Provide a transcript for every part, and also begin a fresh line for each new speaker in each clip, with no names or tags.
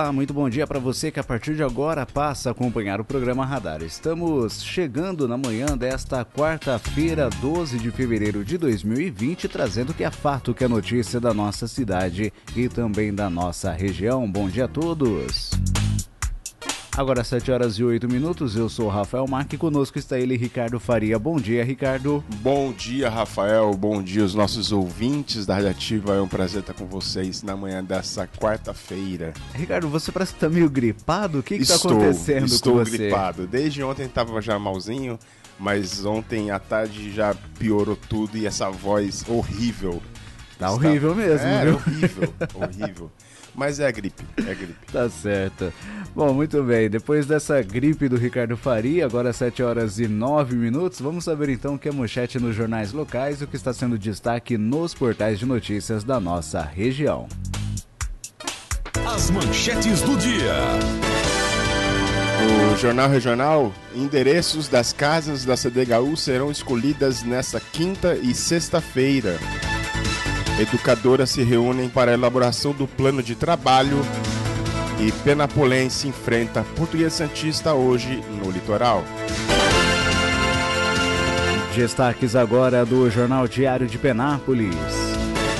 Olá, muito bom dia para você que a partir de agora passa a acompanhar o programa Radar. Estamos chegando na manhã desta quarta-feira, 12 de fevereiro de 2020, trazendo que é fato, que é notícia da nossa cidade e também da nossa região. Bom dia a todos. Agora 7 horas e 8 minutos, eu sou o Rafael Mac e conosco está ele, Ricardo Faria. Bom dia, Ricardo.
Bom dia, Rafael. Bom dia aos nossos ouvintes da Radiativa. É um prazer estar com vocês na manhã dessa quarta-feira.
Ricardo, você parece que está meio gripado. O que está acontecendo
estou
com você?
Estou gripado. Desde ontem estava já malzinho, mas ontem à tarde já piorou tudo e essa voz horrível.
Tá está... horrível mesmo,
é,
viu?
horrível, horrível. Mas é gripe, é gripe.
tá certo. Bom, muito bem. Depois dessa gripe do Ricardo Faria, agora 7 horas e 9 minutos, vamos saber então o que é manchete nos jornais locais e o que está sendo destaque nos portais de notícias da nossa região.
As manchetes do dia.
O Jornal Regional, endereços das casas da CDHU serão escolhidas nesta quinta e sexta-feira. Educadoras se reúnem para a elaboração do plano de trabalho e Penapolense enfrenta Português Santista hoje no litoral.
Destaques agora do Jornal Diário de Penápolis.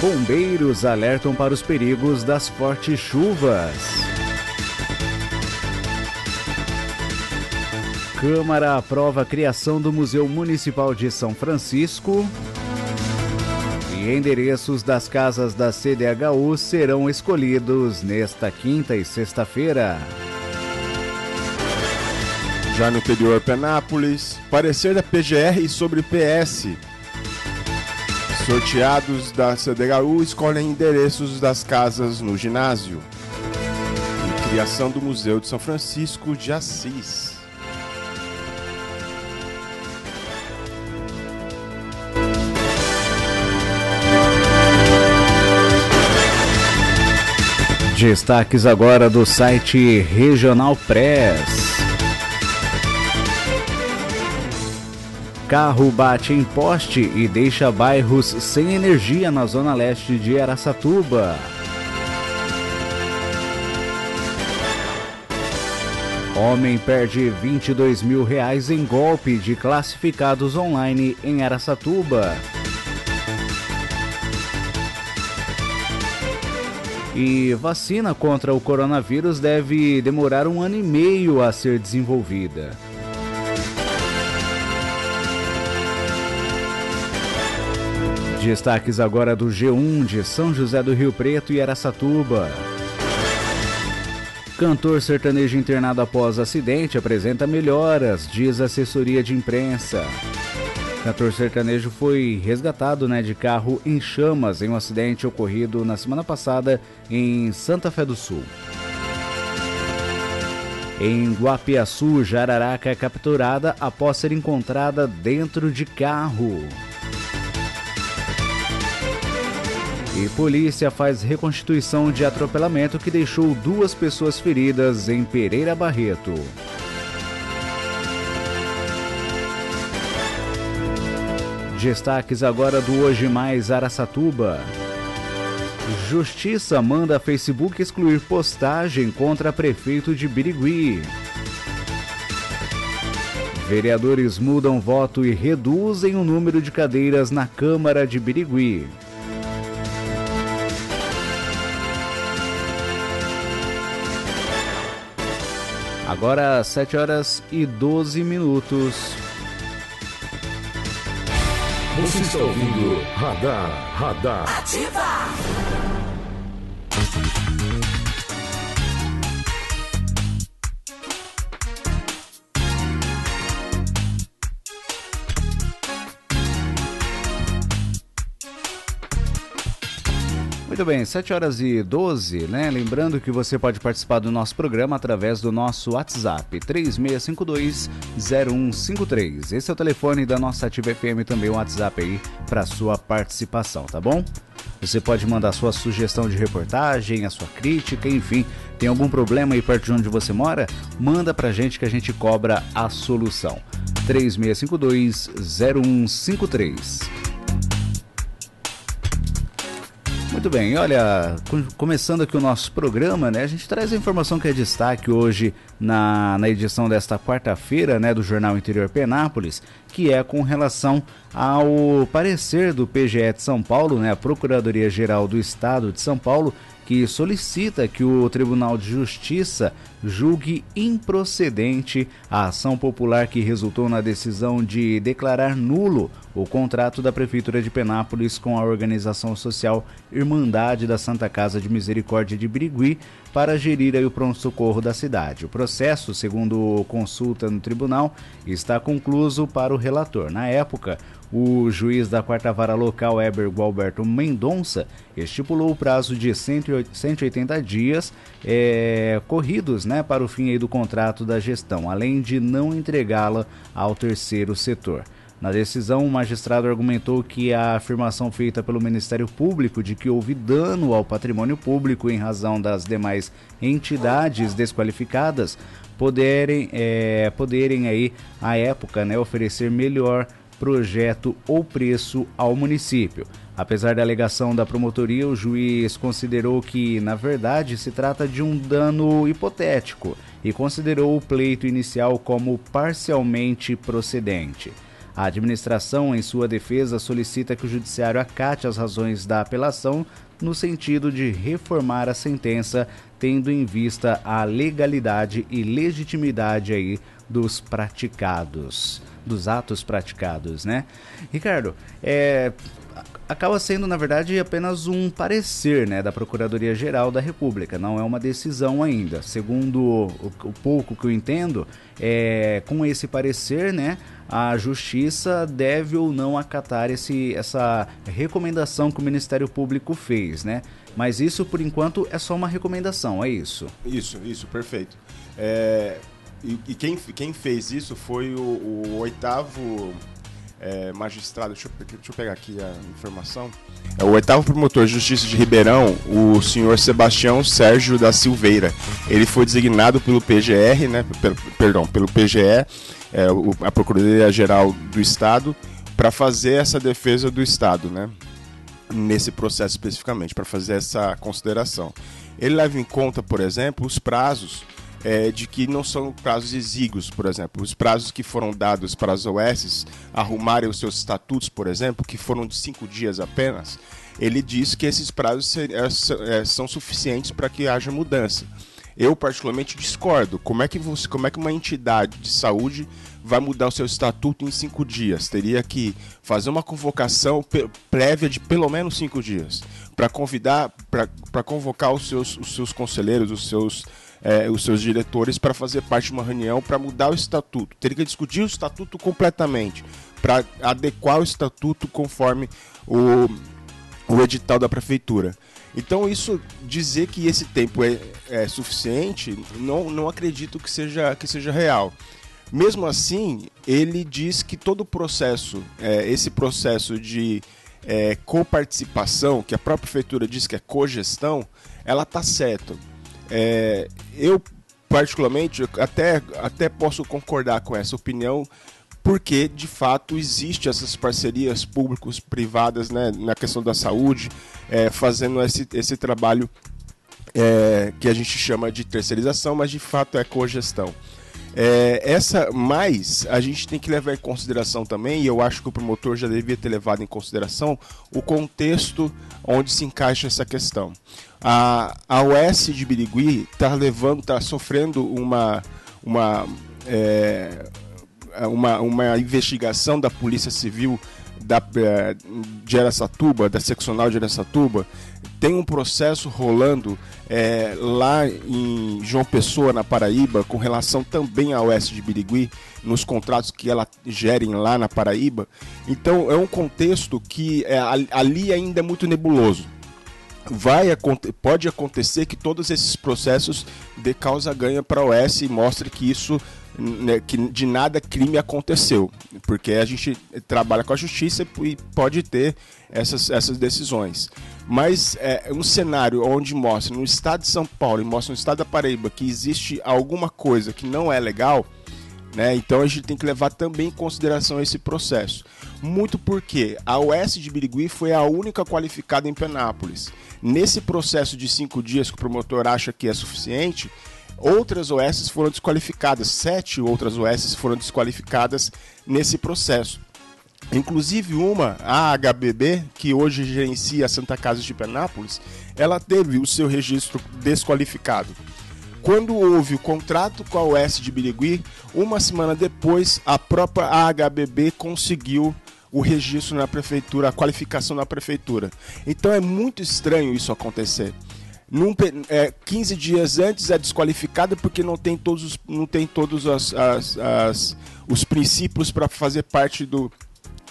Bombeiros alertam para os perigos das fortes chuvas. Câmara aprova a criação do Museu Municipal de São Francisco e endereços das casas da CDHU serão escolhidos nesta quinta e sexta-feira.
Já no interior Penápolis, parecer da PGR sobre PS. Sorteados da CDHU escolhem endereços das casas no ginásio. E criação do Museu de São Francisco de Assis.
Destaques agora do site Regional Press. Carro bate em poste e deixa bairros sem energia na zona leste de Araçatuba. Homem perde 22 mil reais em golpe de classificados online em Araçatuba. E vacina contra o coronavírus deve demorar um ano e meio a ser desenvolvida. Destaques agora do G1 de São José do Rio Preto e Aracatuba. Cantor sertanejo internado após acidente apresenta melhoras, diz assessoria de imprensa. Cantor sertanejo foi resgatado né, de carro em chamas em um acidente ocorrido na semana passada em Santa Fé do Sul. Em Guapiaçu, jararaca é capturada após ser encontrada dentro de carro. E polícia faz reconstituição de atropelamento que deixou duas pessoas feridas em Pereira Barreto. Destaques agora do Hoje Mais Araçatuba. Justiça manda Facebook excluir postagem contra prefeito de Birigui. Vereadores mudam voto e reduzem o número de cadeiras na Câmara de Birigui. Agora 7 horas e 12 minutos.
Você está ouvindo Radar, Radar.
Ativa!
Muito bem, 7 horas e 12, né? Lembrando que você pode participar do nosso programa através do nosso WhatsApp, 3652-0153. Esse é o telefone da nossa Ativa FM, também o WhatsApp aí para sua participação, tá bom? Você pode mandar sua sugestão de reportagem, a sua crítica, enfim. Tem algum problema aí perto de onde você mora? Manda pra gente que a gente cobra a solução. 3652-0153. Muito bem, olha, começando aqui o nosso programa, né? A gente traz a informação que é destaque hoje na, na edição desta quarta-feira, né, do Jornal Interior Penápolis, que é com relação ao parecer do PGE de São Paulo, né, a Procuradoria Geral do Estado de São Paulo, que solicita que o Tribunal de Justiça julgue improcedente a ação popular que resultou na decisão de declarar nulo o contrato da Prefeitura de Penápolis com a organização social Irmandade da Santa Casa de Misericórdia de Birigui para gerir o pronto-socorro da cidade. O processo, segundo consulta no tribunal, está concluído para o relator. Na época, o juiz da quarta vara local, Eber Gualberto Mendonça, estipulou o prazo de 180 dias é, corridos né, para o fim do contrato da gestão, além de não entregá-la ao terceiro setor. Na decisão, o magistrado argumentou que a afirmação feita pelo Ministério Público de que houve dano ao patrimônio público em razão das demais entidades desqualificadas poderem, é, poderem aí, à época, né, oferecer melhor projeto ou preço ao município. Apesar da alegação da promotoria, o juiz considerou que, na verdade, se trata de um dano hipotético e considerou o pleito inicial como parcialmente procedente. A administração, em sua defesa, solicita que o judiciário acate as razões da apelação no sentido de reformar a sentença, tendo em vista a legalidade e legitimidade aí dos praticados dos atos praticados, né? Ricardo, é, acaba sendo, na verdade, apenas um parecer né, da Procuradoria-Geral da República, não é uma decisão ainda. Segundo o, o pouco que eu entendo, é, com esse parecer, né, a Justiça deve ou não acatar esse, essa recomendação que o Ministério Público fez, né? Mas isso, por enquanto, é só uma recomendação, é isso?
Isso, isso, perfeito. É, e, e quem, quem fez isso foi o, o oitavo é, magistrado, deixa eu, deixa eu, pegar aqui a informação. É o oitavo promotor de justiça de Ribeirão, o senhor Sebastião Sérgio da Silveira. Ele foi designado pelo PGR, né, perdão, pelo PGE, é, o, a Procuradoria Geral do Estado, para fazer essa defesa do Estado, né, nesse processo especificamente, para fazer essa consideração. Ele leva em conta, por exemplo, os prazos é, de que não são prazos exíguos, por exemplo. Os prazos que foram dados para as OS arrumarem os seus estatutos, por exemplo, que foram de cinco dias apenas, ele diz que esses prazos é, é, são suficientes para que haja mudança. Eu particularmente discordo. Como é que você, como é que uma entidade de saúde vai mudar o seu estatuto em cinco dias? Teria que fazer uma convocação prévia de pelo menos cinco dias para convidar, para convocar os seus, os seus conselheiros, os seus é, os seus diretores para fazer parte de uma reunião para mudar o estatuto. Teria que discutir o estatuto completamente para adequar o estatuto conforme o, o edital da prefeitura. Então, isso dizer que esse tempo é, é suficiente, não, não acredito que seja, que seja real. Mesmo assim, ele diz que todo o processo, é, esse processo de é, coparticipação, que a própria prefeitura diz que é cogestão, ela está certa. É, eu, particularmente, até, até posso concordar com essa opinião, porque de fato existe essas parcerias públicos privadas né, na questão da saúde, é, fazendo esse, esse trabalho é, que a gente chama de terceirização, mas de fato é cogestão. É, essa, mas a gente tem que levar em consideração também, e eu acho que o promotor já devia ter levado em consideração o contexto onde se encaixa essa questão. A, a OS de Birigui está levando, está sofrendo uma, uma, é, uma, uma investigação da Polícia Civil da, é, de Aracatuba, da seccional de Aracatuba, tem um processo rolando é, lá em João Pessoa, na Paraíba, com relação também à OS de Birigui, nos contratos que ela gerem lá na Paraíba. Então é um contexto que é, ali ainda é muito nebuloso vai pode acontecer que todos esses processos dê causa ganha para a OS e mostre que isso né, que de nada crime aconteceu, porque a gente trabalha com a justiça e pode ter essas, essas decisões. Mas é um cenário onde mostra no estado de São Paulo e mostra no estado da Paraíba que existe alguma coisa que não é legal, né? Então a gente tem que levar também em consideração esse processo. Muito porque a OS de Birigui foi a única qualificada em Penápolis. Nesse processo de cinco dias que o promotor acha que é suficiente, outras OS foram desqualificadas, sete outras OS foram desqualificadas nesse processo. Inclusive uma, a HBB, que hoje gerencia a Santa Casa de Penápolis, ela teve o seu registro desqualificado. Quando houve o contrato com a OS de Birigui, uma semana depois, a própria AHBB conseguiu o registro na prefeitura, a qualificação na prefeitura. Então é muito estranho isso acontecer. Num, é, 15 dias antes é desqualificada porque não tem todos, não tem todos as, as, as os princípios para fazer parte do,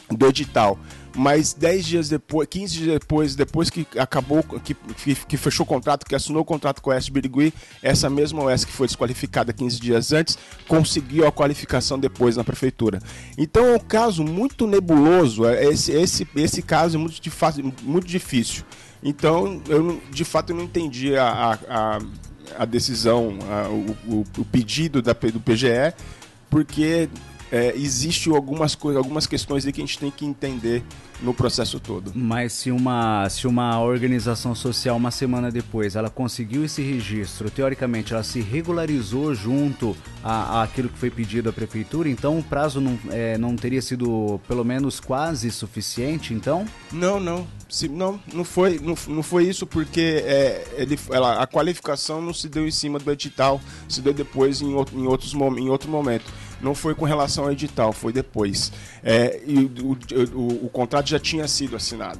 do edital mas 10 dias depois, 15 dias depois, depois que acabou, que, que, que fechou o contrato, que assinou o contrato com a S Birigui, essa mesma OS que foi desqualificada 15 dias antes, conseguiu a qualificação depois na prefeitura. Então é um caso muito nebuloso, é, esse, esse, esse caso é muito, muito difícil. Então, eu de fato eu não entendi a, a, a decisão, a, o, o, pedido da, do PGE, porque é, existe algumas coisas, algumas questões aí que a gente tem que entender no processo todo.
Mas se uma, se uma organização social uma semana depois ela conseguiu esse registro, teoricamente ela se regularizou junto a, a aquilo que foi pedido à prefeitura, então o prazo não, é, não teria sido pelo menos quase suficiente, então?
Não, não. Se, não, não foi, não, não foi isso porque é, ele, ela, a qualificação não se deu em cima do edital, se deu depois em, em, outros, em outro momento não foi com relação ao edital, foi depois. É, e o, o, o, contrato já tinha sido assinado,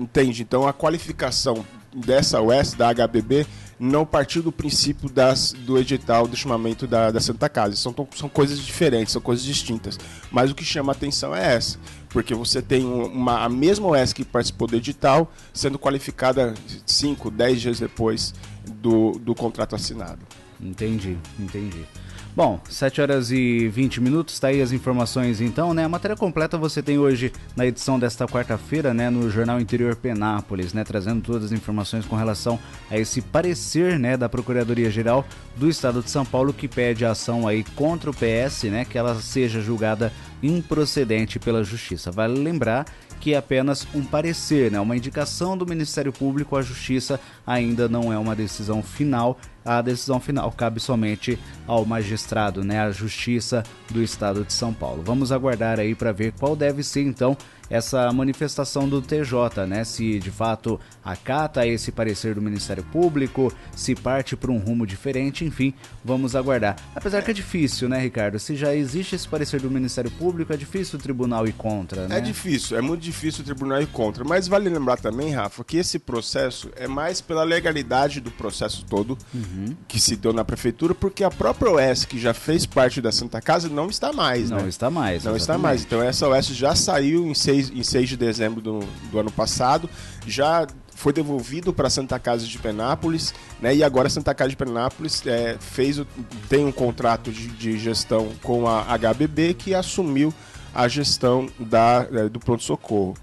entende? Então a qualificação dessa OS, da HBB, não partiu do princípio das, do edital do chamamento da, da Santa Casa. São, são coisas diferentes, são coisas distintas. Mas o que chama a atenção é essa, porque você tem uma, a mesma OS que participou do edital sendo qualificada 5, 10 dias depois do, do contrato assinado.
Entendi, entendi. Bom, 7 horas e 20 minutos, tá aí as informações então, né? A matéria completa você tem hoje na edição desta quarta-feira, né, no Jornal Interior Penápolis, né, trazendo todas as informações com relação a esse parecer, né, da Procuradoria-Geral do Estado de São Paulo que pede a ação aí contra o PS, né, que ela seja julgada improcedente pela Justiça. Vale lembrar que é apenas um parecer, né? uma indicação do Ministério Público à Justiça, ainda não é uma decisão final. A decisão final cabe somente ao magistrado, né? à Justiça do Estado de São Paulo. Vamos aguardar aí para ver qual deve ser então essa manifestação do TJ, né? Se de fato acata esse parecer do Ministério Público, se parte para um rumo diferente, enfim, vamos aguardar. Apesar que é difícil, né, Ricardo? Se já existe esse parecer do Ministério Público, é difícil o tribunal ir contra, né?
É difícil, é muito difícil o tribunal ir contra. Mas vale lembrar também, Rafa, que esse processo é mais pela legalidade do processo todo uhum. que se deu na prefeitura, porque a própria OS, que já fez parte da Santa Casa, não está mais,
não
né?
está mais.
Não exatamente. está mais. Então essa OS já saiu em 6 6, em 6 de dezembro do, do ano passado, já foi devolvido para Santa Casa de Penápolis, né? E agora Santa Casa de Penápolis é, fez o, tem um contrato de, de, gestão com a HBB que assumiu a gestão da, é, do pronto-socorro.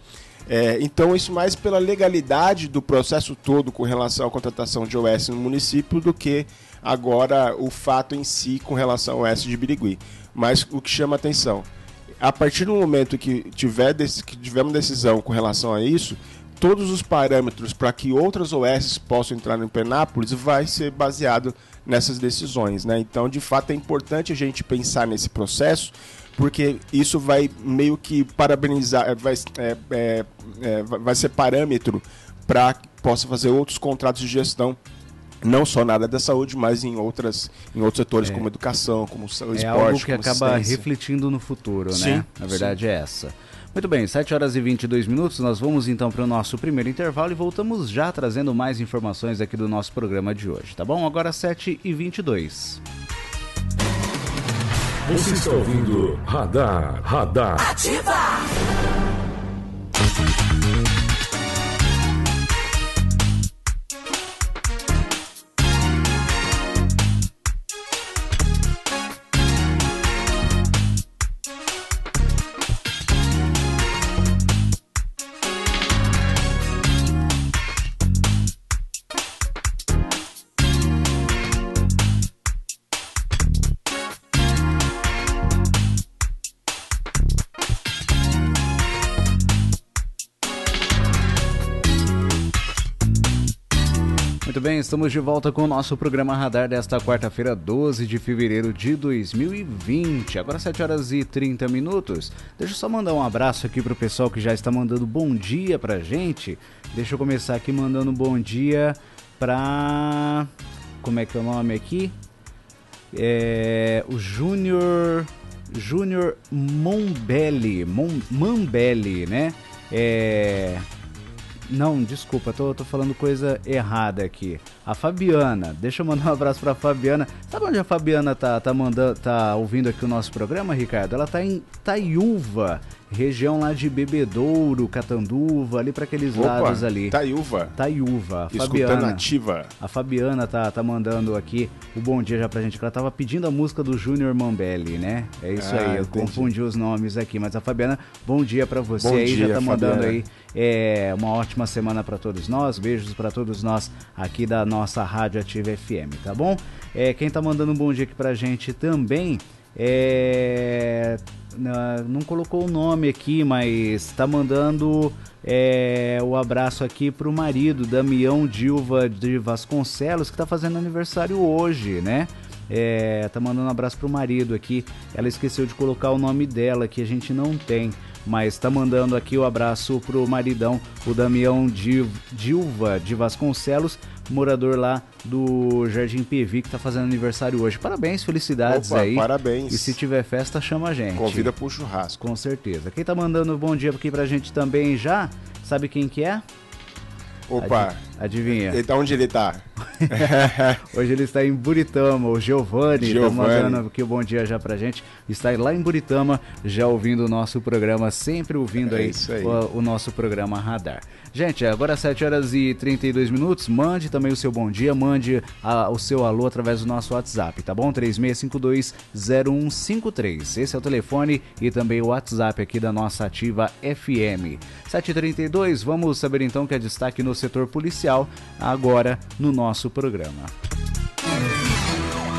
É, então, isso mais pela legalidade do processo todo com relação à contratação de OS no município do que agora o fato em si com relação ao OS de Birigui. Mas o que chama atenção, a partir do momento que tiver que tivermos decisão com relação a isso, todos os parâmetros para que outras OS possam entrar no Penápolis vai ser baseado nessas decisões, né? Então, de fato, é importante a gente pensar nesse processo, porque isso vai meio que parabenizar, vai, é, é, é, vai ser parâmetro para que possa fazer outros contratos de gestão não só na área da saúde, mas em outras em outros setores é. como educação, como o esporte, é
algo que acaba refletindo no futuro, sim, né? Na verdade sim. é essa. Muito bem, 7 horas e 22 minutos, nós vamos então para o nosso primeiro intervalo e voltamos já trazendo mais informações aqui do nosso programa de hoje, tá bom? Agora 7 e 22.
Você está ouvindo Radar, Radar. Ativa!
Bem, estamos de volta com o nosso programa Radar desta quarta-feira, 12 de fevereiro de 2020. Agora 7 horas e 30 minutos. Deixa eu só mandar um abraço aqui pro pessoal que já está mandando bom dia pra gente. Deixa eu começar aqui mandando bom dia pra. Como é que é o nome aqui? É. O Júnior. Júnior Mombelli. Mon, Mambelli, né? É. Não, desculpa, tô, tô falando coisa errada aqui. A Fabiana, deixa eu mandar um abraço pra Fabiana. Sabe onde a Fabiana tá, tá, mandando, tá ouvindo aqui o nosso programa, Ricardo? Ela tá em Taiúva, região lá de Bebedouro, Catanduva, ali para aqueles Opa, lados ali.
Taiúva.
Taiúva.
A Fabiana, ativa.
A Fabiana tá, tá mandando aqui o bom dia já pra gente, que ela tava pedindo a música do Júnior Mambelli, né? É isso ah, aí, eu entendi. confundi os nomes aqui, mas a Fabiana, bom dia para você bom aí, dia, já tá mandando Fabiana. aí é, uma ótima semana para todos nós, beijos para todos nós aqui da nossa Rádio Ativa FM, tá bom? É, quem tá mandando um bom dia aqui pra gente também é, não colocou o nome aqui, mas tá mandando é, o abraço aqui pro marido, Damião Dilva de Vasconcelos, que tá fazendo aniversário hoje, né? É, tá mandando um abraço pro marido aqui. Ela esqueceu de colocar o nome dela, que a gente não tem mas tá mandando aqui o abraço pro maridão, o Damião Dilva de Vasconcelos, morador lá do Jardim PV, que tá fazendo aniversário hoje. Parabéns, felicidades
Opa,
aí.
Parabéns.
E se tiver festa, chama a gente.
Convida pro churrasco.
Com certeza. Quem tá mandando um bom dia aqui pra gente também já, sabe quem que é?
Opa.
Adivinha?
E onde ele tá?
Hoje ele está em Buritama, o Giovanni, está mandando aqui o um bom dia já pra gente. Está lá em Buritama, já ouvindo o nosso programa, sempre ouvindo é aí, aí. O, o, nosso programa Radar. Gente, agora 7 horas e 32 minutos. Mande também o seu bom dia, mande a, o seu alô através do nosso WhatsApp, tá bom? 36520153. Esse é o telefone e também o WhatsApp aqui da nossa ativa FM. 7h32, vamos saber então que é destaque no setor policial agora no nosso programa.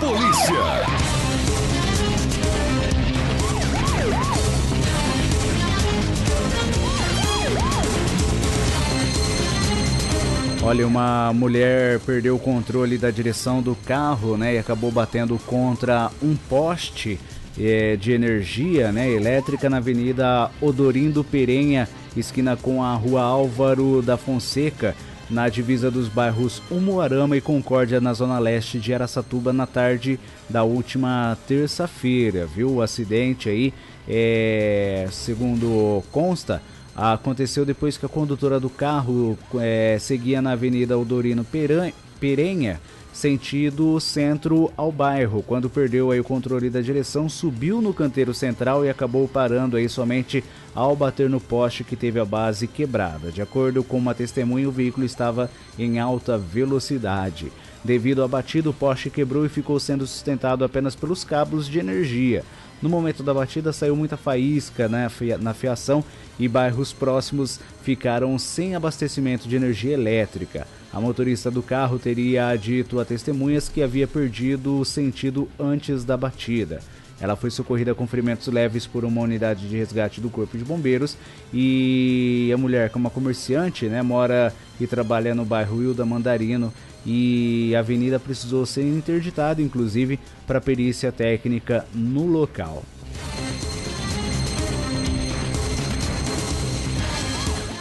Polícia!
Olha, uma mulher perdeu o controle da direção do carro, né, e acabou batendo contra um poste é, de energia, né, elétrica na Avenida Odorindo Perenha, esquina com a Rua Álvaro da Fonseca, na divisa dos bairros Umuarama e Concórdia, na zona leste de Aracatuba, na tarde da última terça-feira, viu? O acidente aí, é, segundo consta, aconteceu depois que a condutora do carro é, seguia na Avenida Odorino Perenha, sentido centro ao bairro. Quando perdeu aí o controle da direção, subiu no canteiro central e acabou parando aí somente ao bater no poste que teve a base quebrada. De acordo com uma testemunha, o veículo estava em alta velocidade. Devido à batida, o poste quebrou e ficou sendo sustentado apenas pelos cabos de energia. No momento da batida saiu muita faísca né, na fiação e bairros próximos ficaram sem abastecimento de energia elétrica. A motorista do carro teria dito a testemunhas que havia perdido o sentido antes da batida. Ela foi socorrida com ferimentos leves por uma unidade de resgate do Corpo de Bombeiros e a mulher, que é uma comerciante, né, mora e trabalha no bairro Hilda Mandarino e a avenida precisou ser interditada, inclusive, para perícia técnica no local.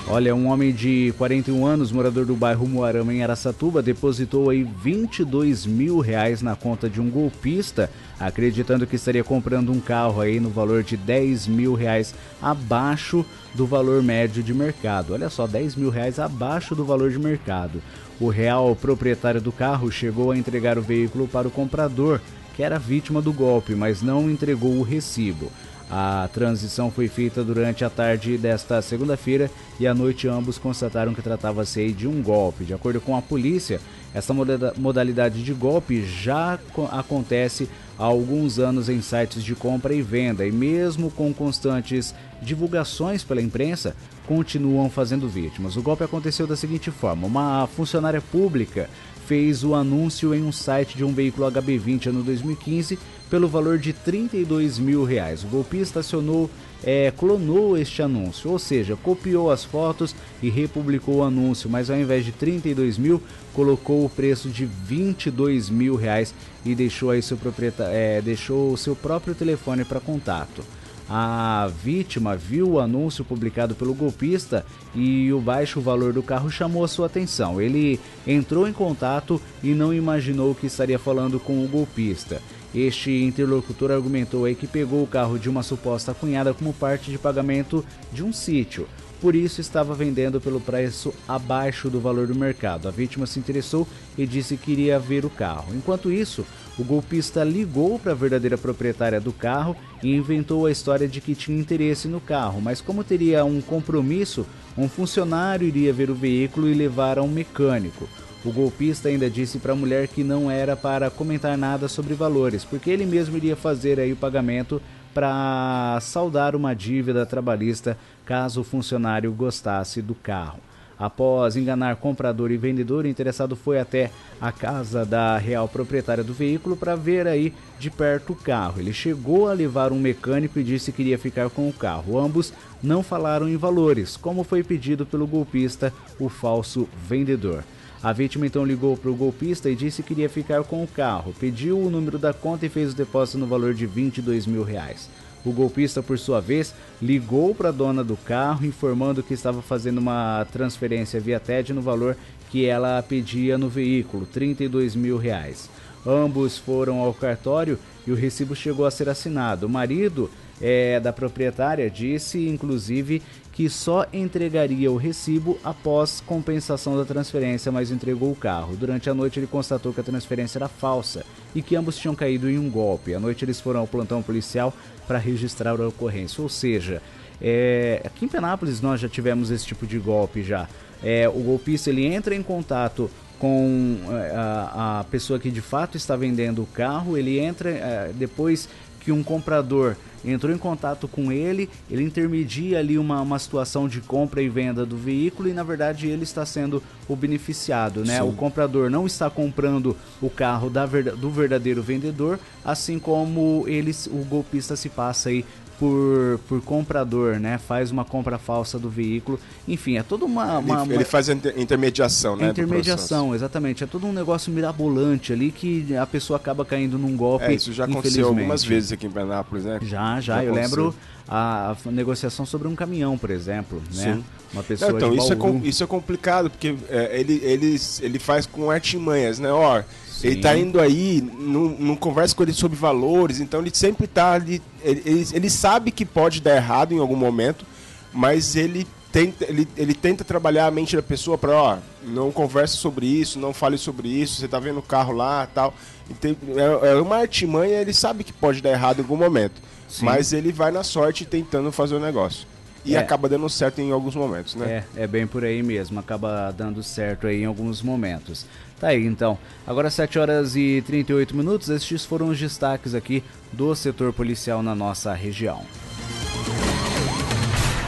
Olha, um homem de 41 anos, morador do bairro Moarama, em Aracatuba, depositou aí 22 mil reais na conta de um golpista, acreditando que estaria comprando um carro aí no valor de 10 mil reais abaixo do valor médio de mercado. Olha só, 10 mil reais abaixo do valor de mercado. O real proprietário do carro chegou a entregar o veículo para o comprador, que era vítima do golpe, mas não entregou o recibo. A transição foi feita durante a tarde desta segunda-feira e à noite ambos constataram que tratava-se de um golpe. De acordo com a polícia, essa modalidade de golpe já acontece há alguns anos em sites de compra e venda e mesmo com constantes divulgações pela imprensa, continuam fazendo vítimas. O golpe aconteceu da seguinte forma: uma funcionária pública fez o anúncio em um site de um veículo HB20 ano 2015 pelo valor de 32 mil reais. O golpista acionou é, clonou este anúncio, ou seja, copiou as fotos e republicou o anúncio, mas ao invés de 32 mil, colocou o preço de 22 mil reais e deixou aí seu proprietário, é, deixou o seu próprio telefone para contato. A vítima viu o anúncio publicado pelo golpista e o baixo valor do carro chamou a sua atenção. Ele entrou em contato e não imaginou que estaria falando com o golpista. Este interlocutor argumentou aí que pegou o carro de uma suposta cunhada como parte de pagamento de um sítio. Por isso estava vendendo pelo preço abaixo do valor do mercado. A vítima se interessou e disse que iria ver o carro. Enquanto isso, o golpista ligou para a verdadeira proprietária do carro e inventou a história de que tinha interesse no carro, mas como teria um compromisso, um funcionário iria ver o veículo e levar a um mecânico. O golpista ainda disse para a mulher que não era para comentar nada sobre valores, porque ele mesmo iria fazer aí o pagamento para saldar uma dívida trabalhista caso o funcionário gostasse do carro. Após enganar comprador e vendedor, o interessado foi até a casa da real proprietária do veículo para ver aí de perto o carro. Ele chegou a levar um mecânico e disse que iria ficar com o carro. Ambos não falaram em valores, como foi pedido pelo golpista, o falso vendedor. A vítima então ligou para o golpista e disse que iria ficar com o carro, pediu o número da conta e fez o depósito no valor de 22 mil reais. O golpista, por sua vez, ligou para a dona do carro, informando que estava fazendo uma transferência via TED no valor que ela pedia no veículo, 32 mil reais. Ambos foram ao cartório e o recibo chegou a ser assinado. O marido é, da proprietária disse, inclusive, que só entregaria o recibo após compensação da transferência, mas entregou o carro. Durante a noite, ele constatou que a transferência era falsa e que ambos tinham caído em um golpe. À noite, eles foram ao plantão policial para registrar a ocorrência. Ou seja, é, aqui em Penápolis nós já tivemos esse tipo de golpe já. É, o golpista ele entra em contato com é, a, a, pessoa que de fato está vendendo o carro, ele entra é, depois que um comprador entrou em contato com ele, ele intermedia ali uma, uma situação de compra e venda do veículo e na verdade ele está sendo o beneficiado, né? Sim. O comprador não está comprando o carro da, do verdadeiro vendedor, assim como eles, o golpista se passa aí por, por comprador, né? Faz uma compra falsa do veículo. Enfim, é toda uma. uma,
ele, ele, faz a intermediação, né?
Intermediação, exatamente. É todo um negócio mirabolante ali que a pessoa acaba caindo num golpe. É,
isso já aconteceu algumas vezes aqui em Penápolis, né?
Já, já. já eu lembro a, a, negociação sobre um caminhão, por exemplo, né?
Sim. Uma pessoa Não, então, isso é, isso é complicado, porque é, ele, ele, ele faz com artimanhas, né? Ó, Sim. Ele tá indo aí, não, não conversa com ele sobre valores, então ele sempre tá ali. Ele, ele, ele, sabe que pode dar errado em algum momento, mas ele tenta, ele, ele tenta trabalhar a mente da pessoa para, ó, não converse sobre isso, não fale sobre isso, você tá vendo o carro lá tal. Tem, é, é uma artimanha, ele sabe que pode dar errado em algum momento. Sim. Mas ele vai na sorte tentando fazer o negócio. E é. acaba dando certo em alguns momentos, né?
É, é bem por aí mesmo, acaba dando certo aí em alguns momentos. Tá aí então. Agora 7 horas e 38 minutos, estes foram os destaques aqui do setor policial na nossa região.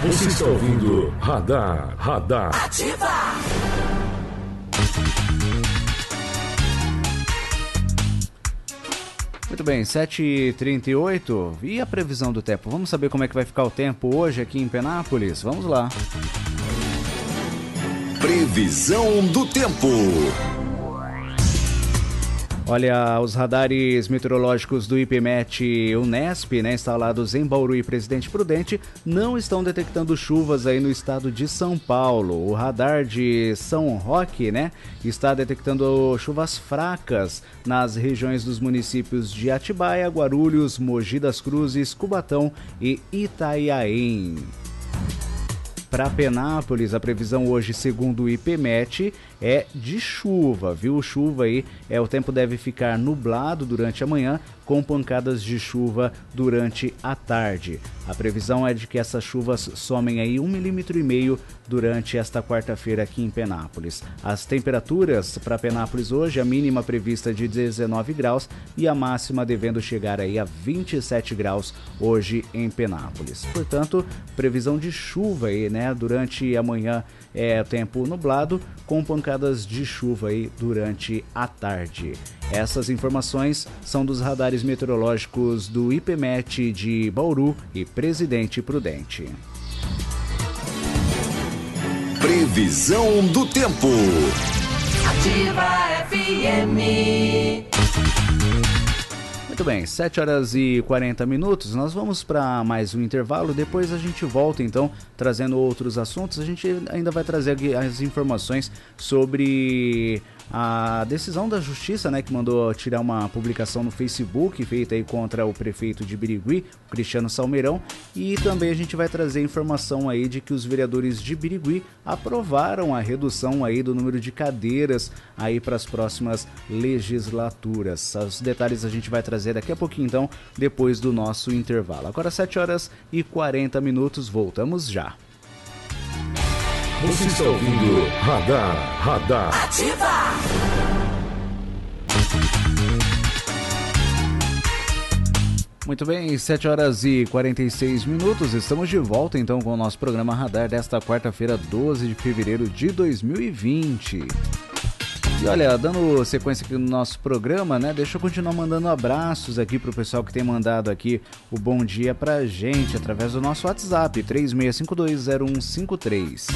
Você está ouvindo Radar, Radar. Ativa!
Muito bem, 7h38. E a previsão do tempo? Vamos saber como é que vai ficar o tempo hoje aqui em Penápolis? Vamos lá.
Previsão do tempo.
Olha, os radares meteorológicos do IPMET Unesp, né, instalados em Bauru e Presidente Prudente, não estão detectando chuvas aí no estado de São Paulo. O radar de São Roque, né, está detectando chuvas fracas nas regiões dos municípios de Atibaia, Guarulhos, Mogi das Cruzes, Cubatão e Itaiaém. Para Penápolis, a previsão hoje, segundo o IPMET, é de chuva, viu? Chuva aí, é o tempo deve ficar nublado durante a manhã, com pancadas de chuva durante a tarde. A previsão é de que essas chuvas somem aí um milímetro e meio durante esta quarta-feira aqui em Penápolis. As temperaturas para Penápolis hoje, a mínima prevista de 19 graus e a máxima devendo chegar aí a 27 graus hoje em Penápolis. Portanto, previsão de chuva aí, né, durante a manhã é tempo nublado com pancadas de chuva aí durante a tarde. Essas informações são dos radares Meteorológicos do IPMET de Bauru e Presidente Prudente.
Previsão do tempo.
Ativa FM.
Muito bem, 7 horas e 40 minutos. Nós vamos para mais um intervalo. Depois a gente volta então trazendo outros assuntos. A gente ainda vai trazer aqui as informações sobre a decisão da justiça, né, que mandou tirar uma publicação no Facebook feita aí contra o prefeito de Birigui, Cristiano Salmeirão, e também a gente vai trazer informação aí de que os vereadores de Birigui aprovaram a redução aí do número de cadeiras aí para as próximas legislaturas. Os detalhes a gente vai trazer daqui a pouquinho então, depois do nosso intervalo. Agora 7 horas e 40 minutos, voltamos já.
Você está ouvindo Radar, Radar.
Ativa.
Muito bem, 7 horas e 46 minutos. Estamos de volta então com o nosso programa Radar desta quarta-feira, 12 de fevereiro de 2020. E olha, dando sequência aqui no nosso programa, né? Deixa eu continuar mandando abraços aqui pro pessoal que tem mandado aqui o bom dia pra gente através do nosso WhatsApp, 36520153.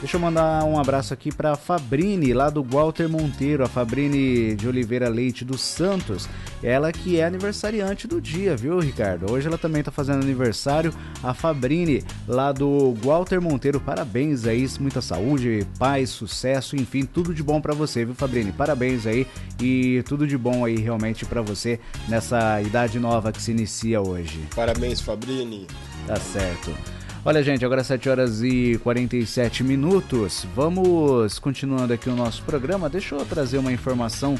Deixa eu mandar um abraço aqui para Fabrini, lá do Walter Monteiro, a Fabrini de Oliveira Leite dos Santos. Ela que é aniversariante do dia, viu, Ricardo? Hoje ela também tá fazendo aniversário. A Fabrini, lá do Walter Monteiro, parabéns aí, muita saúde, paz, sucesso, enfim, tudo de bom para você, viu, Fabrini? Parabéns aí e tudo de bom aí realmente para você nessa idade nova que se inicia hoje.
Parabéns, Fabrini.
Tá certo. Olha, gente, agora 7 horas e 47 minutos. Vamos continuando aqui o nosso programa. Deixa eu trazer uma informação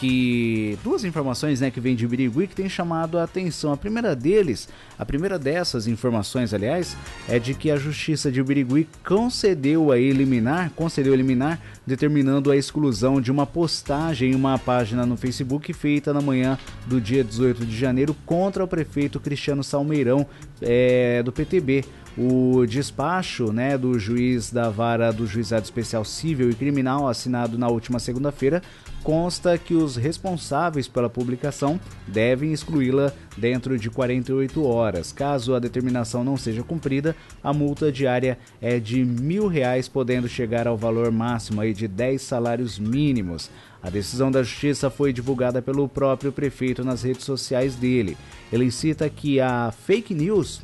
que duas informações, né, que vem de Birigui que tem chamado a atenção. A primeira deles, a primeira dessas informações, aliás, é de que a Justiça de Birigui concedeu a eliminar, concedeu eliminar, determinando a exclusão de uma postagem em uma página no Facebook feita na manhã do dia 18 de janeiro contra o prefeito Cristiano Salmeirão é, do PTB. O despacho né, do juiz da vara do Juizado Especial Civil e Criminal, assinado na última segunda-feira, consta que os responsáveis pela publicação devem excluí-la dentro de 48 horas. Caso a determinação não seja cumprida, a multa diária é de mil reais, podendo chegar ao valor máximo aí de 10 salários mínimos. A decisão da justiça foi divulgada pelo próprio prefeito nas redes sociais dele. Ele cita que a fake news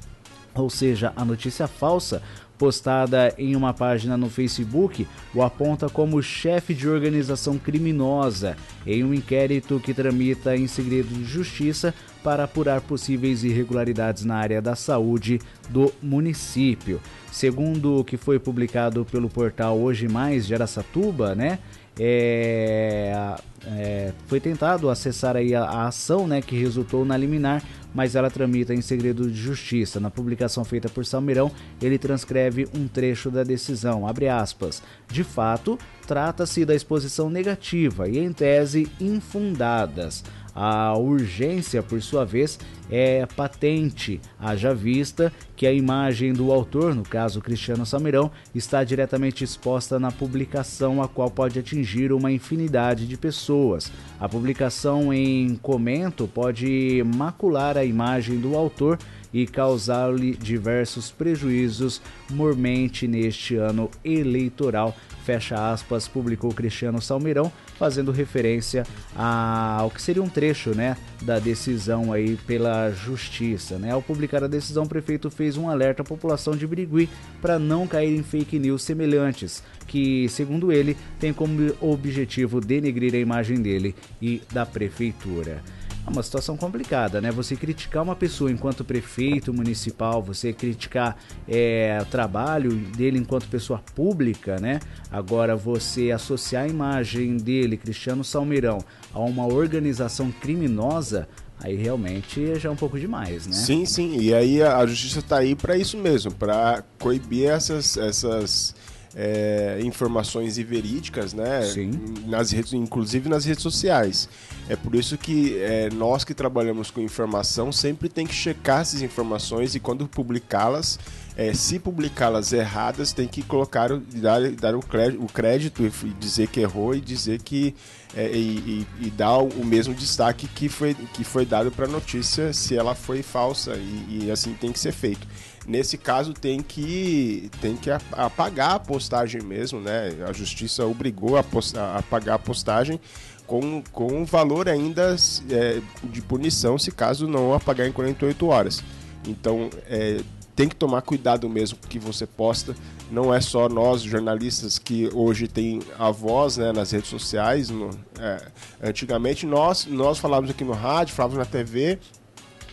ou seja, a notícia falsa postada em uma página no Facebook o aponta como chefe de organização criminosa em um inquérito que tramita em segredo de justiça para apurar possíveis irregularidades na área da saúde do município. Segundo o que foi publicado pelo portal Hoje Mais de Aracatuba, né? É, é, foi tentado acessar aí a, a, ação né, que resultou na liminar, mas ela tramita em segredo de justiça. Na publicação feita por Salmeirão, ele transcreve um trecho da decisão, abre aspas. De fato, trata-se da exposição negativa e, em tese, infundadas. A urgência, por sua vez, é patente, haja vista que a imagem do autor, no caso Cristiano Samirão, está diretamente exposta na publicação, a qual pode atingir uma infinidade de pessoas. A publicação em comento pode macular a imagem do autor e causar-lhe diversos prejuízos mormente neste ano eleitoral. Fecha aspas, publicou Cristiano Salmeirão, fazendo referência ao que seria um trecho, né, da decisão aí pela justiça, né? Ao publicar a decisão, o prefeito fez um alerta à população de Birigui para não cair em fake news semelhantes, que, segundo ele, tem como objetivo denegrir a imagem dele e da prefeitura. É uma situação complicada, né? Você criticar uma pessoa enquanto prefeito municipal, você criticar é, o trabalho dele enquanto pessoa pública, né? Agora, você associar a imagem dele, Cristiano Salmeirão, a uma organização criminosa, aí realmente já é um pouco demais, né?
Sim, sim. E aí a, justiça está aí para isso mesmo, para coibir essas, essas é, informações verídicas, né?
Sim.
Nas redes, inclusive nas redes sociais. É por isso que é, nós que trabalhamos com informação sempre tem que checar essas informações e quando publicá-las, é, se publicá-las erradas, tem que colocar, dar, dar o, crédito, o crédito e dizer que errou e dizer que é, e, e, e, dar o mesmo destaque que foi, que foi dado para a notícia se ela foi falsa e, e assim tem que ser feito. Nesse caso tem que tem que apagar a postagem mesmo, né? A justiça obrigou a, a apagar a postagem com, com valor ainda é, de punição se caso não apagar em 48 horas. Então é, tem que tomar cuidado mesmo que você posta. Não é só nós jornalistas que hoje tem a voz né, nas redes sociais. No, é, antigamente nós nós falávamos aqui no rádio, falávamos na TV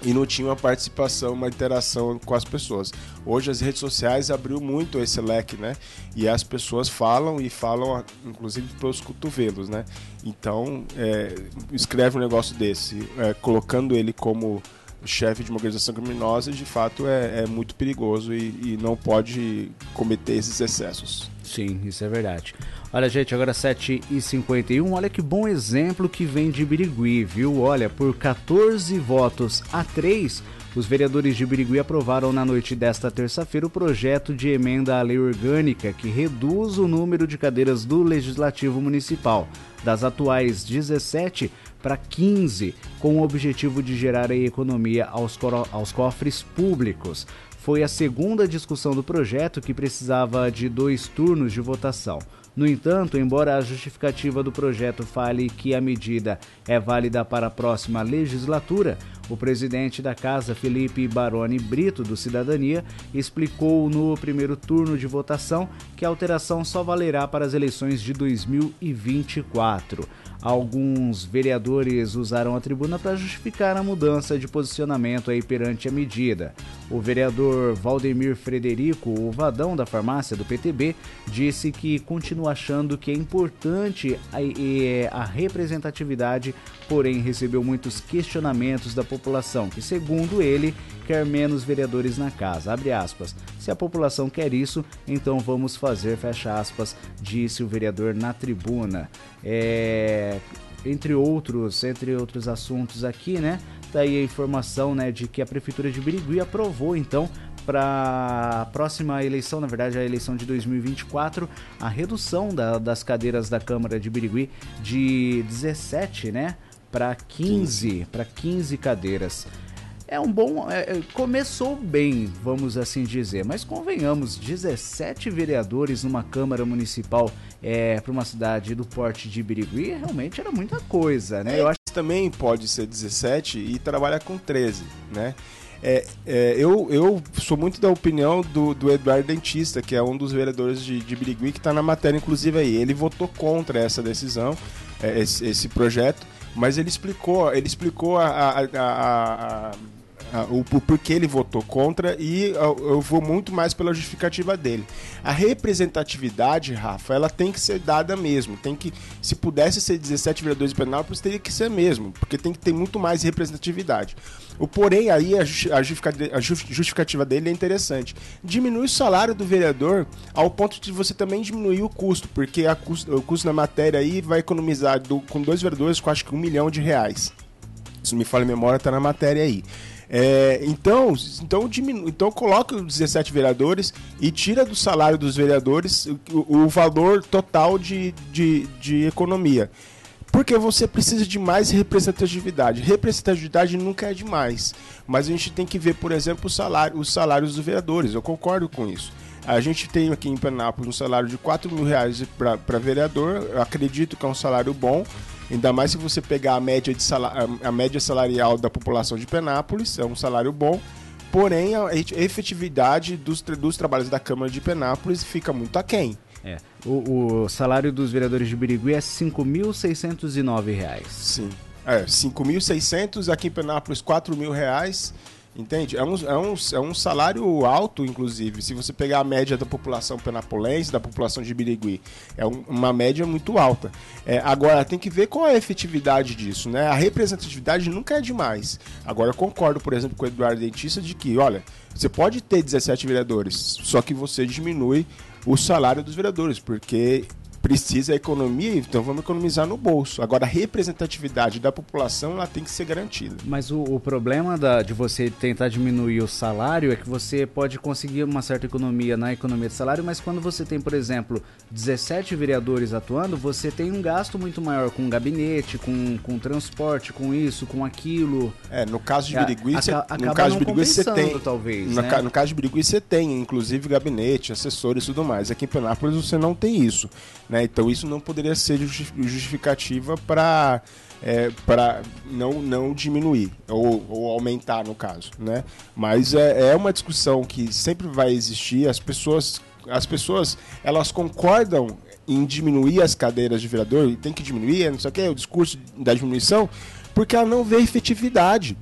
e não tinha uma participação, uma interação com as pessoas. Hoje as redes sociais abriu muito esse leque, né? E as pessoas falam e falam, inclusive pelos cotovelos, né? Então, é, escreve um negócio desse, é, colocando ele como chefe de uma organização criminosa, de fato é, é muito perigoso e, e não pode cometer esses excessos.
Sim, isso é verdade. Olha, gente, agora 7h51. Olha que bom exemplo que vem de Birigui, viu? Olha, por 14 votos a 3, os vereadores de Birigui aprovaram na noite desta terça-feira o projeto de emenda à lei orgânica que reduz o número de cadeiras do Legislativo Municipal, das atuais 17 para 15, com o objetivo de gerar economia aos, aos cofres públicos foi a segunda discussão do projeto que precisava de dois turnos de votação. No entanto, embora a justificativa do projeto fale que a medida é válida para a próxima legislatura, o presidente da Casa, Felipe Baroni Brito, do Cidadania, explicou no primeiro turno de votação que a alteração só valerá para as eleições de 2024. Alguns vereadores usaram a tribuna para justificar a mudança de posicionamento aí perante a medida. O vereador Valdemir Frederico, o vadão da farmácia do PTB, disse que continua achando que é importante a, a representatividade, porém recebeu muitos questionamentos da população, que segundo ele quer menos vereadores na casa. Se a população quer isso, então vamos fazer, fecha aspas, disse o vereador na tribuna. É, entre outros, entre outros assuntos aqui, né? Daí tá a informação, né, de que a prefeitura de Birigui aprovou então para a próxima eleição, na verdade a eleição de 2024, a redução da, das cadeiras da Câmara de Birigui de 17, né, para 15, para 15 cadeiras é um bom. É, é, começou bem, vamos assim dizer, mas convenhamos: 17 vereadores numa Câmara Municipal é, para uma cidade do porte de Birigui realmente era muita coisa, né?
É, Eu acho que também pode ser 17 e trabalha com 13, né? É, é, eu, eu sou muito da opinião do, do Eduardo Dentista, que é um dos vereadores de, de Birigui, que está na matéria, inclusive aí. Ele votou contra essa decisão, é, esse, esse, projeto, mas ele explicou, ele explicou a, a, a, a o, o porquê ele votou contra e eu, eu, vou muito mais pela justificativa dele. A representatividade, Rafa, ela tem que ser dada mesmo. Tem que, se pudesse ser 17 vereadores de Penápolis, teria que ser mesmo, porque tem que ter muito mais representatividade. O porém aí a, justificativa dele é interessante. Diminui o salário do vereador ao ponto de você também diminuir o custo, porque custo, o custo da matéria aí vai economizar do, com dois vereadores, com acho que um milhão de reais. Não me falha a memória, está na matéria aí. É, então, então, diminu... então coloca os 17 vereadores e tira do salário dos vereadores o, o valor total de, de, de economia. Porque você precisa de mais representatividade. Representatividade nunca é demais. Mas a gente tem que ver, por exemplo, salário, os salários dos vereadores. Eu concordo com isso. A gente tem aqui em Penápolis um salário de 4 mil reais para vereador. Eu acredito que é um salário bom. Ainda mais se você pegar a média, de salário, a média salarial da população de Penápolis, é um salário bom. Porém, a efetividade dos, dos trabalhos da Câmara de Penápolis fica muito aquém.
É. O, o salário dos vereadores de Birigui é R$ 5.609.
Sim. É, 5.600, aqui em Penápolis R$ mil reais. Entende? É um, é, um, é um salário alto, inclusive. Se você pegar a média da população penapolense, da população de Birigui, é um, uma média muito alta. É, agora, tem que ver qual é a efetividade disso, né? A representatividade nunca é demais. Agora, eu concordo, por exemplo, com o Eduardo Dentista de que, olha, você pode ter 17 vereadores, só que você diminui o salário dos vereadores, porque precisa economia, então vamos economizar no bolso. Agora, a representatividade da população ela tem que ser garantida.
Mas o, o problema da, de você tentar diminuir o salário é que você pode conseguir uma certa economia na economia de salário, mas quando você tem, por exemplo, 17 vereadores atuando, você tem um gasto muito maior com gabinete, com, com transporte, com isso, com aquilo.
É, no caso de Birigui,
Aca-
você,
acaba
no caso de Birigui você tem,
talvez,
no,
né?
ca- no caso de Birigui você tem, inclusive gabinete, assessores e tudo mais. Aqui em Penápolis você não tem isso, né? Então isso não poderia ser justi- justificativa para é, para não, não diminuir ou, ou aumentar no caso, né? Mas é, é uma discussão que sempre vai existir. As pessoas as pessoas elas concordam em diminuir as cadeiras de vereador e tem que diminuir, não sei o que, o discurso da diminuição, porque ela não vê efetividade.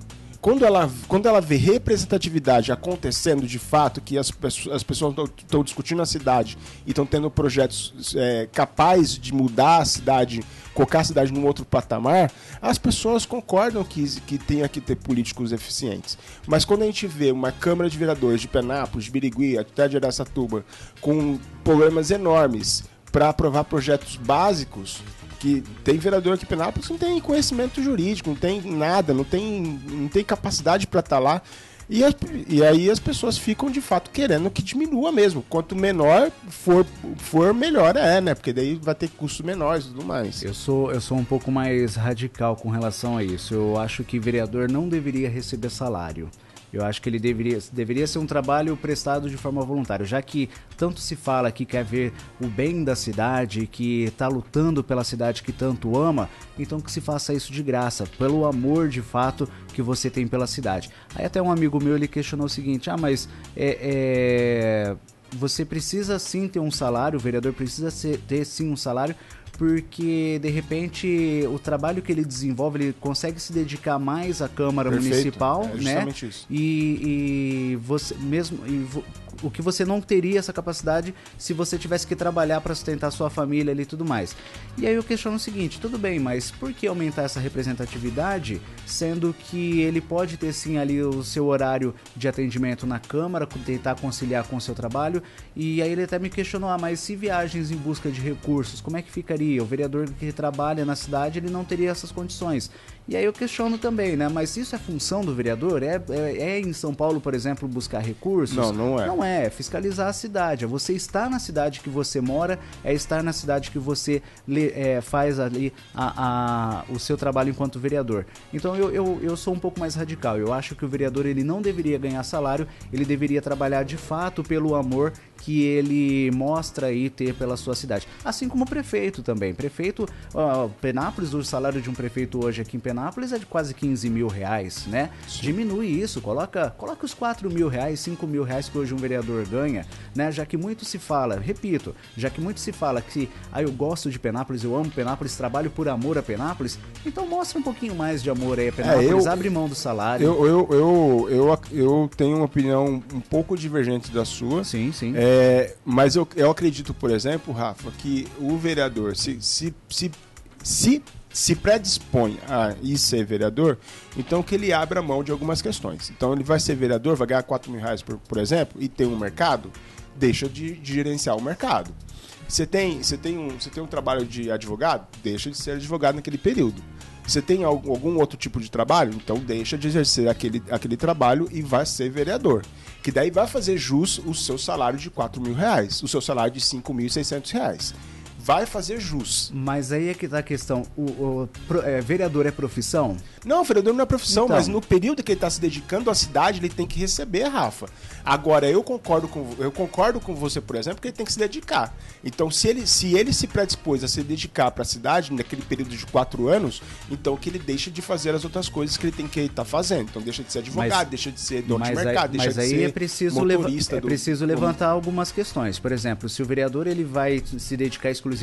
Quando ela, quando ela vê representatividade acontecendo de fato, que as, as pessoas estão discutindo a cidade e estão tendo projetos é, capazes de mudar a cidade, colocar a cidade num outro patamar, as pessoas concordam que, que tenha que ter políticos eficientes. Mas quando a gente vê uma Câmara de Vereadores de Penápolis, de Birigui, até de Aracatuba, com problemas enormes para aprovar projetos básicos, que tem vereador aqui em Penápolis que não tem conhecimento jurídico, não tem nada, não tem, não tem capacidade para estar lá. E, as- e aí as pessoas ficam de fato querendo que diminua mesmo. Quanto menor for, for melhor é, né? Porque daí vai ter custos menores e tudo mais.
Eu sou, eu sou um pouco mais radical com relação a isso. Eu acho que vereador não deveria receber salário. Eu acho que ele deveria, deveria ser um trabalho prestado de forma voluntária, já que tanto se fala que quer ver o bem da cidade, que está lutando pela cidade que tanto ama, então que se faça isso de graça, pelo amor de fato que você tem pela cidade. Aí até um amigo meu ele questionou o seguinte: ah, mas é, é, você precisa sim ter um salário, o vereador precisa ter sim um salário, porque de repente o trabalho que ele desenvolve ele consegue se dedicar mais à Câmara
Perfeito,
Municipal,
é
né?
isso.
E, e você mesmo e o que você não teria essa capacidade se você tivesse que trabalhar para sustentar sua família e tudo mais. E aí eu questiono o seguinte, tudo bem, mas por que aumentar essa representatividade, sendo que ele pode ter sim ali o seu horário de atendimento na Câmara, tentar conciliar com o seu trabalho, e aí ele até me questionou, ah, mas se viagens em busca de recursos, como é que ficaria? O vereador que trabalha na cidade, ele não teria essas condições. E aí eu questiono também, né, mas isso é função do vereador? É, é, é em São Paulo, por exemplo, buscar recursos?
Não, não é.
Não é, é fiscalizar a cidade. É você estar na cidade que você mora, é estar na cidade que você le- é, faz ali a, a- o seu trabalho enquanto vereador. Então eu, eu, eu sou um pouco mais radical. Eu acho que o vereador ele não deveria ganhar salário, ele deveria trabalhar de fato pelo amor que ele mostra aí ter pela sua cidade. Assim como o prefeito também. Prefeito, ó, Penápolis, o salário de um prefeito hoje aqui em Penápolis é de quase 15 mil reais, né? Diminui isso, coloca, coloca os 4 mil reais, 5 mil reais que hoje um vereador ganha, né? Já que muito se fala, repito, já que muito se fala que ah, eu gosto de Penápolis, eu amo Penápolis, trabalho por amor a Penápolis, então mostra um pouquinho mais de amor aí a Penápolis,
eu-
abre mão do salário.
Eu, eu, eu, eu, eu tenho uma opinião um pouco divergente da sua.
Sim, sim.
É, mas eu, eu acredito, por exemplo, Rafa, que o vereador se, se, se, se, se predispõe a ir ser vereador, então que ele abra mão de algumas questões. Então ele vai ser vereador, vai ganhar 4 mil reais, por, por exemplo, e tem um mercado, deixa de, de gerenciar o mercado. Você tem, você, tem um, você tem um trabalho de advogado, deixa de ser advogado naquele período. Você tem algum, algum outro tipo de trabalho, então deixa de exercer aquele, aquele trabalho e vai ser vereador. Que daí vai fazer jus o seu salário de 4 mil reais, o seu salário de 5.600 reais. Vai fazer jus.
Mas aí é que tá a questão. O, o pro- é, vereador é profissão?
Não, vereador não é profissão,
Então.
mas no período que ele está se dedicando à cidade, ele tem que receber, Rafa. Agora, eu concordo com, eu concordo com você, por exemplo, que ele tem que se dedicar. Então, se ele se, ele se predispôs a se dedicar para a cidade naquele período de quatro anos, então que ele deixe de fazer as outras coisas que ele tem que estar fazendo. Então, deixa de ser advogado,
Mas-
deixa de ser dono de
Mas aí,
mercado, deixa
mas
de
aí
ser
é preciso,
motorista
é
do-
preciso
do-
levantar algumas questões. Por exemplo, se o vereador ele vai se dedicar exclusivamente,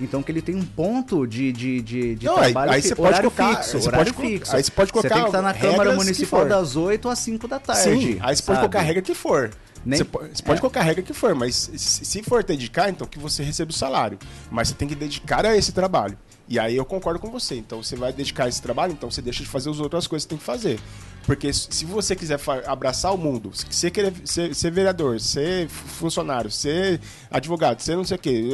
então que ele tem um ponto de, de, de, de
Não, aí-
trabalho
aí pode
horário
colocar-
fixo.
aí você
horário
pode
fixo.
aí você pode
Você tem
colocar
que estar na
regras
Câmara Municipal das 8 às 5 da tarde.
Sim, aí você pode
sabe?
colocar a regra que for.
Nem-
Você po- você pode
é.
colocar a regra que for, mas se for dedicar, então que você receba o salário. Mas você tem que dedicar a esse trabalho. E aí eu concordo com você. Então você vai dedicar a esse trabalho, então você deixa de fazer as outras coisas que tem que fazer. Porque se você quiser abraçar o mundo, se você querer ser, ser vereador, ser funcionário, ser advogado, ser não sei o quê,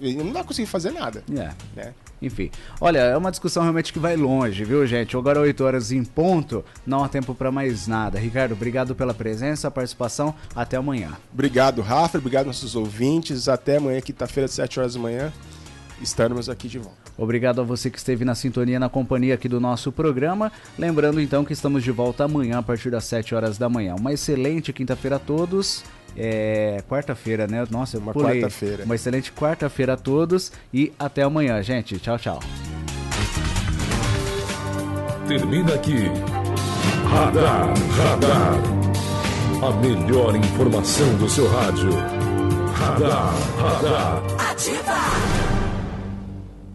é, não vai conseguir fazer nada.
É. Né? Enfim, olha, é uma discussão realmente que vai longe, viu, gente? Agora 8 horas em ponto, não há tempo para mais nada. Ricardo, obrigado pela presença, participação. Até amanhã.
Obrigado, Rafa. Obrigado, nossos ouvintes. Até amanhã, quinta-feira, às 7 horas da manhã. Estaremos aqui de volta.
Obrigado a você que esteve na sintonia, na companhia aqui do nosso programa. Lembrando então que estamos de volta amanhã a partir das 7 horas da manhã. Uma excelente quinta-feira a todos. É quarta-feira, né? Nossa,
Uma quarta-feira.
Uma excelente quarta-feira a todos e até amanhã, gente. Tchau, tchau.
Termina aqui. Radar, radar. A melhor informação do seu rádio. Radar, radar.
Ativa!